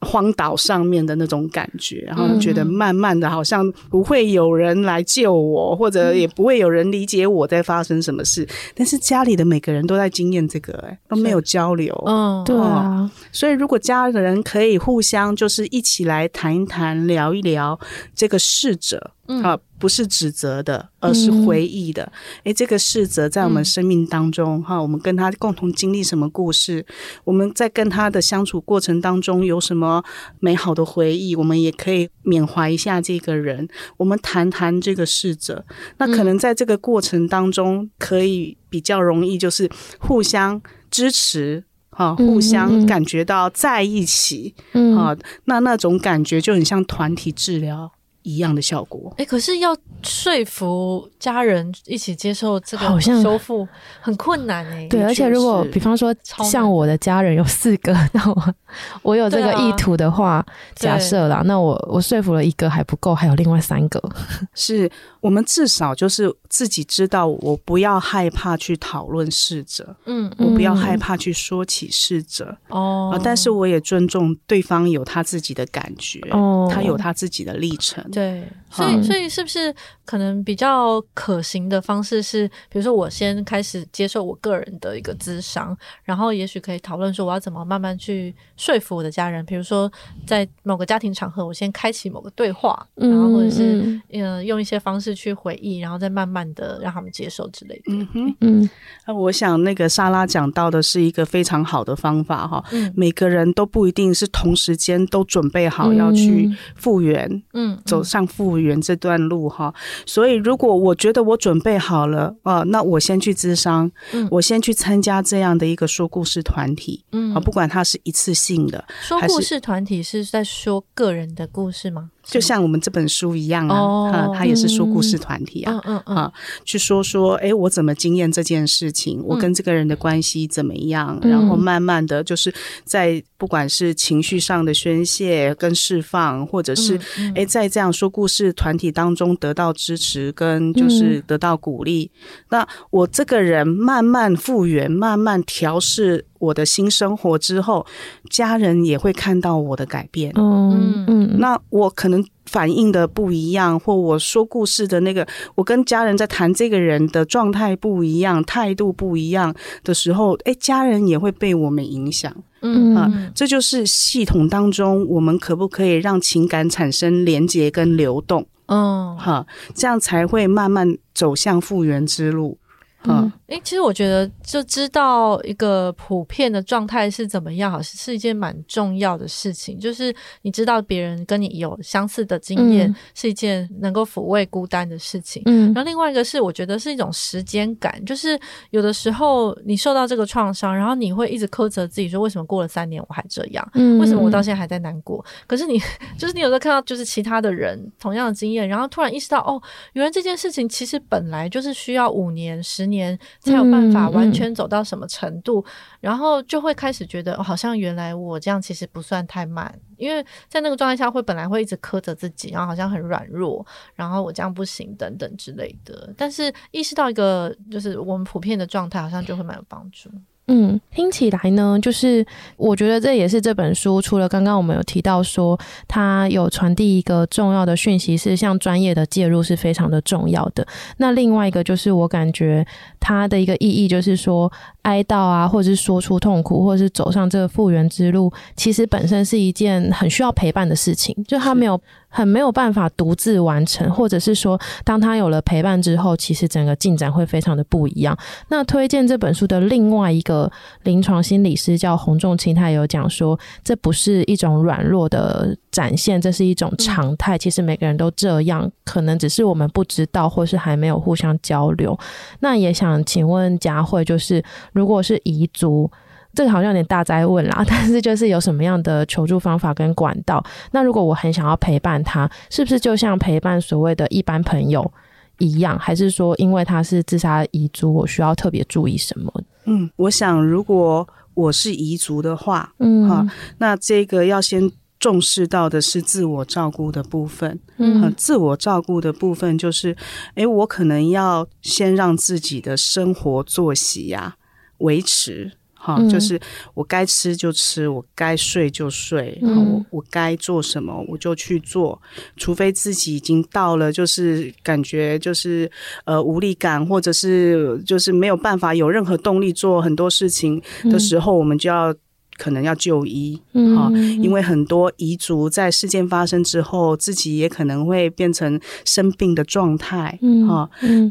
荒岛上面的那种感觉，然后觉得慢慢的好像不会有人来救我，或者也不会有人理解我在发生什么事。但是家里的每个人都在经验这个，哎，都没有交流。嗯，对啊。所以如果家人可以互相就是一起来谈一谈、聊一聊这个逝者，啊，不是指责的，而是回忆的。哎，这个逝者在我们生命当中，哈，我们跟他共同经历什么故事？我们在跟他的相处过程当中有什么？美好的回忆，我们也可以缅怀一下这个人。我们谈谈这个逝者，那可能在这个过程当中，可以比较容易，就是互相支持，哈，互相感觉到在一起，嗯，啊，那那种感觉就很像团体治疗。一样的效果，哎，可是要说服家人一起接受这个好像修复很困难哎。对，而且如果比方说像我的家人有四个，那我我有这个意图的话，假设啦，那我我说服了一个还不够，还有另外三个。是我们至少就是自己知道，我不要害怕去讨论逝者，嗯，我不要害怕去说起逝者哦，但是我也尊重对方有他自己的感觉，哦，他有他自己的历程。对，所以，所以是不是可能比较可行的方式是，比如说我先开始接受我个人的一个咨商，然后也许可以讨论说我要怎么慢慢去说服我的家人。比如说在某个家庭场合，我先开启某个对话，然后或者是嗯、呃、用一些方式去回忆，然后再慢慢的让他们接受之类的。嗯哼，嗯，那我想那个莎拉讲到的是一个非常好的方法哈。嗯，每个人都不一定是同时间都准备好要去复原，嗯，走上复原。这段路哈，所以如果我觉得我准备好了啊，那我先去咨商，嗯，我先去参加这样的一个说故事团体，嗯，啊，不管它是一次性的，说故事团体是在说个人的故事吗？就像我们这本书一样啊，哦、啊，他也是说故事团体啊，嗯嗯啊，去说说，哎，我怎么经验这件事情，我跟这个人的关系怎么样，嗯、然后慢慢的就是在不管是情绪上的宣泄跟释放，或者是哎在这样说故事团体当中得到支持跟就是得到鼓励，嗯、那我这个人慢慢复原，慢慢调适。我的新生活之后，家人也会看到我的改变。嗯嗯，那我可能反应的不一样，或我说故事的那个，我跟家人在谈这个人的状态不一样，态度不一样的时候，哎，家人也会被我们影响。嗯啊，这就是系统当中，我们可不可以让情感产生连结跟流动？嗯，哈，这样才会慢慢走向复原之路。嗯，诶，其实我觉得就知道一个普遍的状态是怎么样，好像是一件蛮重要的事情。就是你知道别人跟你有相似的经验，嗯、是一件能够抚慰孤单的事情。嗯，然后另外一个是，我觉得是一种时间感，就是有的时候你受到这个创伤，然后你会一直苛责自己，说为什么过了三年我还这样？嗯，为什么我到现在还在难过？可是你就是你有时候看到就是其他的人同样的经验，然后突然意识到，哦，原来这件事情其实本来就是需要五年、十年。才有办法完全走到什么程度，嗯嗯、然后就会开始觉得，哦，好像原来我这样其实不算太慢，因为在那个状态下会本来会一直苛责自己，然后好像很软弱，然后我这样不行等等之类的。但是意识到一个就是我们普遍的状态，好像就会蛮有帮助。嗯，听起来呢，就是我觉得这也是这本书除了刚刚我们有提到说，它有传递一个重要的讯息，是像专业的介入是非常的重要的。那另外一个就是我感觉它的一个意义，就是说哀悼啊，或者是说出痛苦，或者是走上这个复原之路，其实本身是一件很需要陪伴的事情，就它没有。很没有办法独自完成，或者是说，当他有了陪伴之后，其实整个进展会非常的不一样。那推荐这本书的另外一个临床心理师叫洪仲清，他也有讲说，这不是一种软弱的展现，这是一种常态。其实每个人都这样，可能只是我们不知道，或是还没有互相交流。那也想请问佳慧，就是如果是遗族。这个好像有点大哉问啦，但是就是有什么样的求助方法跟管道？那如果我很想要陪伴他，是不是就像陪伴所谓的一般朋友一样？还是说，因为他是自杀遗族，我需要特别注意什么？嗯，我想如果我是遗族的话，嗯，哈，那这个要先重视到的是自我照顾的部分。嗯，自我照顾的部分就是，诶，我可能要先让自己的生活作息呀、啊、维持。好，就是我该吃就吃，我该睡就睡，然后我我该做什么我就去做，除非自己已经到了就是感觉就是呃无力感，或者是就是没有办法有任何动力做很多事情的时候，我们就要。可能要就医，哈，因为很多彝族在事件发生之后，自己也可能会变成生病的状态，哈，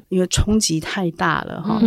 因为冲击太大了，哈，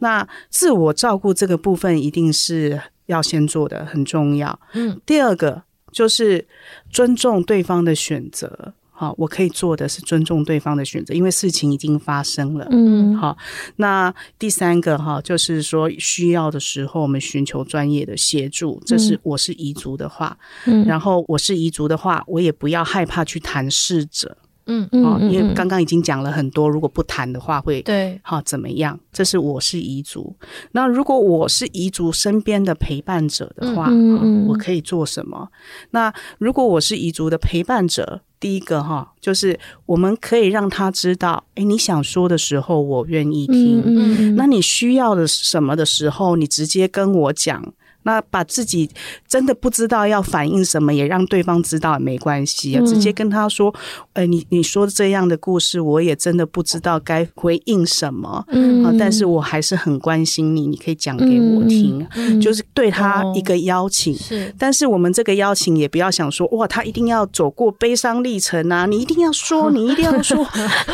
那自我照顾这个部分一定是要先做的，很重要。嗯，第二个就是尊重对方的选择。好，我可以做的是尊重对方的选择，因为事情已经发生了。嗯，好，那第三个哈，就是说需要的时候，我们寻求专业的协助。这是我是彝族的话，嗯，然后我是彝族的话，我也不要害怕去谈事者。嗯嗯，因为刚刚已经讲了很多，如果不谈的话会对好怎么样？这是我是彝族。那如果我是彝族身边的陪伴者的话，嗯嗯，我可以做什么？那如果我是彝族的陪伴者。第一个哈，就是我们可以让他知道，哎，你想说的时候，我愿意听。嗯嗯。那你需要的什么的时候，你直接跟我讲。那把自己真的不知道要反应什么，也让对方知道也没关系啊，直接跟他说：“呃，你你说这样的故事，我也真的不知道该回应什么，嗯，啊，但是我还是很关心你，你可以讲给我听，就是对他一个邀请。是，但是我们这个邀请也不要想说，哇，他一定要走过悲伤历程啊，你一定要说，你一定要说，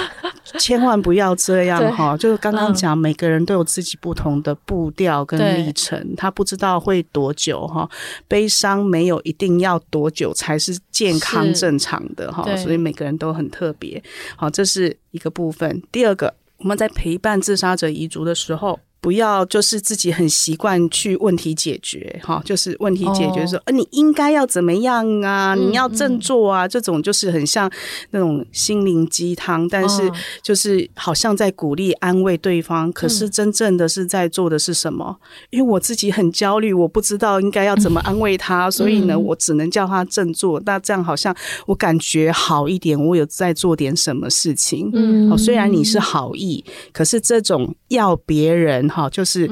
千万不要这样哈。就是刚刚讲，每个人都有自己不同的步调跟历程，他不知道会多久哈。悲伤没有一定要多久才是健康正常的哈，所以每个人都很特别。好，这是一个部分。第二个，我们在陪伴自杀者遗族的时候。不要就是自己很习惯去问题解决哈，就是问题解决说，呃，你应该要怎么样啊？你要振作啊！这种就是很像那种心灵鸡汤，但是就是好像在鼓励安慰对方，可是真正的是在做的是什么？因为我自己很焦虑，我不知道应该要怎么安慰他，所以呢，我只能叫他振作。那这样好像我感觉好一点，我有在做点什么事情。嗯，虽然你是好意，可是这种要别人。好，就是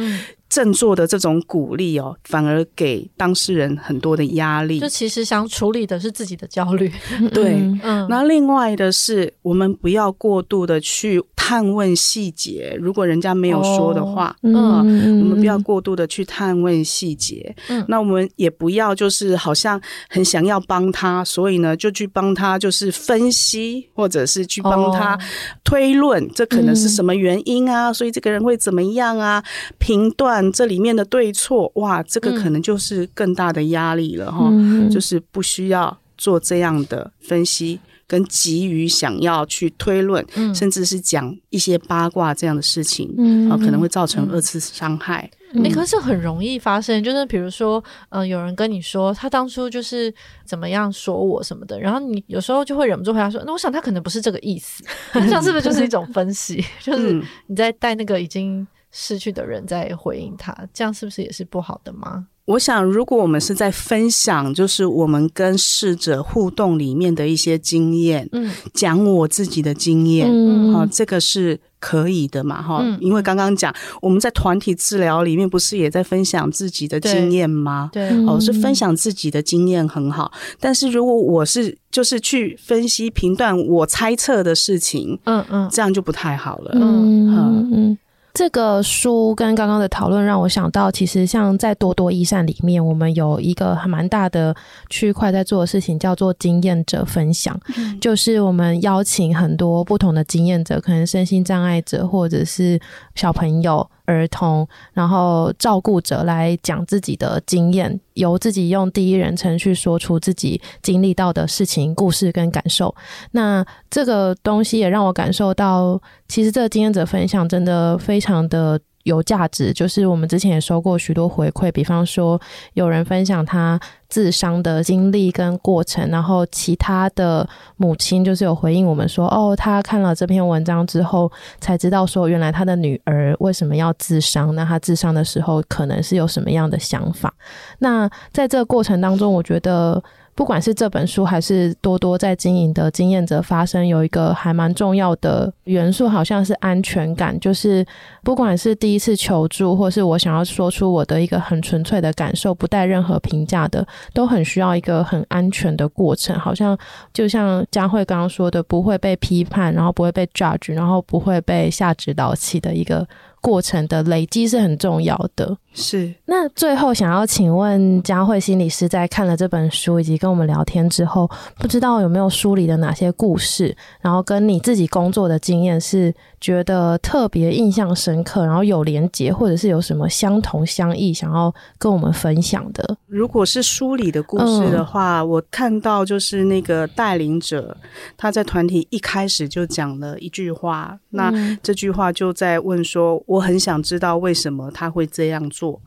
振作的这种鼓励哦，反而给当事人很多的压力。就其实想处理的是自己的焦虑，对。嗯，那另外的是，我们不要过度的去探问细节。如果人家没有说的话，嗯，我们不要过度的去探问细节。嗯，那我们也不要就是好像很想要帮他，所以呢，就去帮他就是分析，或者是去帮他推论，这可能是什么原因啊？所以这个人会怎么样啊？评断。这里面的对错，哇，这个可能就是更大的压力了哈，嗯、就是不需要做这样的分析，跟急于想要去推论，嗯、甚至是讲一些八卦这样的事情，嗯，可能会造成二次伤害。哎，可是很容易发生，就是比如说，嗯、呃，有人跟你说他当初就是怎么样说我什么的，然后你有时候就会忍不住回答说，那我想他可能不是这个意思，这样是不是就是一种分析？就是你在带那个已经。失去的人在回应他，这样是不是也是不好的吗？我想，如果我们是在分享，就是我们跟逝者互动里面的一些经验，嗯，讲我自己的经验，嗯，好，这个是可以的嘛，哈，嗯，因为刚刚讲我们在团体治疗里面不是也在分享自己的经验吗？对，哦，是分享自己的经验很好，但是如果我是就是去分析评断我猜测的事情，嗯嗯，这样就不太好了，嗯嗯嗯。这个书跟刚刚的讨论让我想到，其实像在多多益善里面，我们有一个还蛮大的区块在做的事情，叫做经验者分享，嗯、就是我们邀请很多不同的经验者，可能身心障碍者或者是小朋友。儿童，然后照顾者来讲自己的经验，由自己用第一人称去说出自己经历到的事情、故事跟感受。那这个东西也让我感受到，其实这个经验者分享真的非常的。有价值，就是我们之前也收过许多回馈，比方说有人分享他自伤的经历跟过程，然后其他的母亲就是有回应我们说，哦，他看了这篇文章之后才知道说，原来他的女儿为什么要自伤，那他自伤的时候可能是有什么样的想法。那在这个过程当中，我觉得。不管是这本书还是多多在经营的经验者发生，有一个还蛮重要的元素，好像是安全感。就是不管是第一次求助，或是我想要说出我的一个很纯粹的感受，不带任何评价的，都很需要一个很安全的过程。好像就像佳慧刚刚说的，不会被批判，然后不会被 judge，然后不会被下指导棋的一个。过程的累积是很重要的。是。那最后想要请问佳慧心理师，在看了这本书以及跟我们聊天之后，不知道有没有梳理的哪些故事，然后跟你自己工作的经验是觉得特别印象深刻，然后有连结，或者是有什么相同相异想要跟我们分享的？如果是梳理的故事的话，嗯、我看到就是那个带领者他在团体一开始就讲了一句话，那这句话就在问说。我很想知道为什么他会这样做，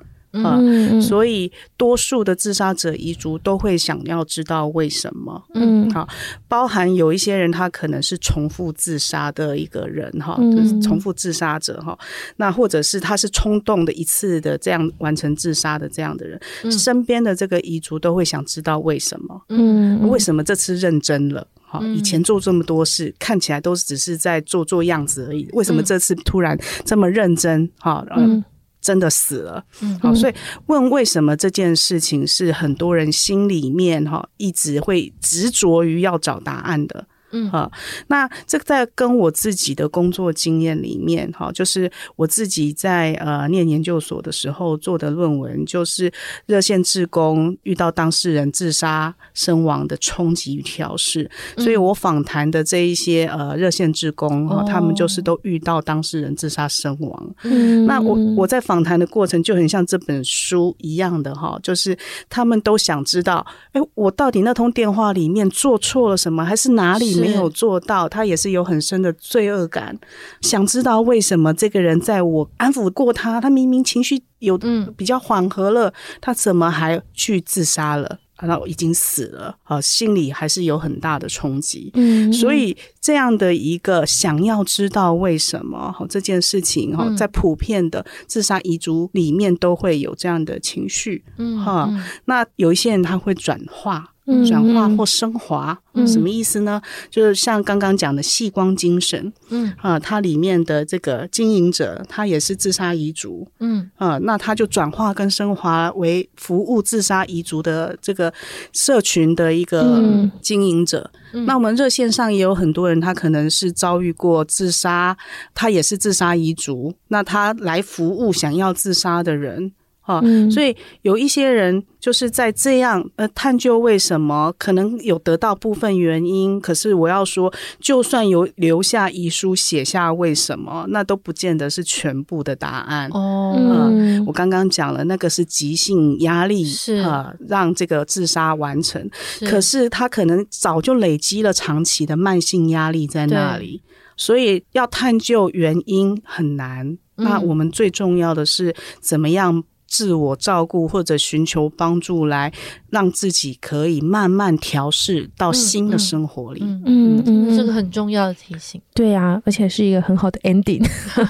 啊、嗯，所以多数的自杀者遗族都会想要知道为什么，嗯，好，包含有一些人他可能是重复自杀的一个人，哈，就是重复自杀者，哈，那或者是他是冲动的一次的这样完成自杀的这样的人，嗯、身边的这个遗族都会想知道为什么，嗯，为什么这次认真了？以前做这么多事，看起来都只是在做做样子而已。为什么这次突然这么认真？哈，嗯，真的死了。嗯，好，所以问为什么这件事情是很多人心里面哈一直会执着于要找答案的。嗯，好，那这个在跟我自己的工作经验里面，哈，就是我自己在呃念研究所的时候做的论文，就是热线志工遇到当事人自杀身亡的冲击与调试，所以我访谈的这一些呃热线志工哈，他们就是都遇到当事人自杀身亡。嗯，那我我在访谈的过程就很像这本书一样的哈，就是他们都想知道，哎，我到底那通电话里面做错了什么，还是哪里？没有做到，他也是有很深的罪恶感，想知道为什么这个人在我安抚过他，他明明情绪有比较缓和了，他怎么还去自杀了？然后已经死了，啊，心里还是有很大的冲击。嗯，所以这样的一个想要知道为什么哈这件事情哈，在普遍的自杀遗嘱里面都会有这样的情绪。嗯，哈，那有一些人他会转化。转化或升华，嗯、什么意思呢？就是像刚刚讲的细光精神，嗯啊，它里面的这个经营者，他也是自杀遗族，嗯啊，那他就转化跟升华为服务自杀遗族的这个社群的一个经营者。嗯、那我们热线上也有很多人，他可能是遭遇过自杀，他也是自杀遗族，那他来服务想要自杀的人。啊，所以有一些人就是在这样呃探究为什么，可能有得到部分原因，可是我要说，就算有留下遗书写下为什么，那都不见得是全部的答案。哦，嗯，我刚刚讲了，那个是急性压力是啊，让这个自杀完成，是可是他可能早就累积了长期的慢性压力在那里，所以要探究原因很难。嗯，那我们最重要的是怎么样？自我照顾或者寻求帮助，来让自己可以慢慢调试到新的生活里。嗯嗯嗯，这个很重要的提醒。对啊，而且是一个很好的 ending。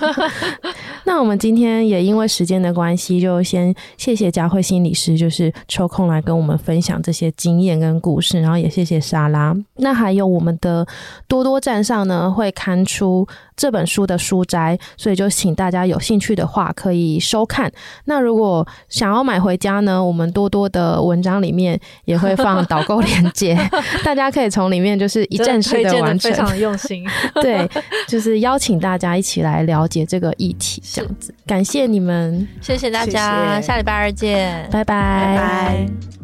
那我们今天也因为时间的关系，就先谢谢佳慧心理师，就是抽空来跟我们分享这些经验跟故事，然后也谢谢莎拉。那还有我们的多多站上呢，会刊出这本书的书摘，所以就请大家有兴趣的话可以收看。那如果想要买回家呢，我们多多的文章里面也会放导购链接，大家可以从里面就是一站式的完成，非常用心。对，就是邀请大家一起来了解这个议题。这样子，感谢你们，谢谢大家，谢谢，下礼拜二见，拜拜。拜拜。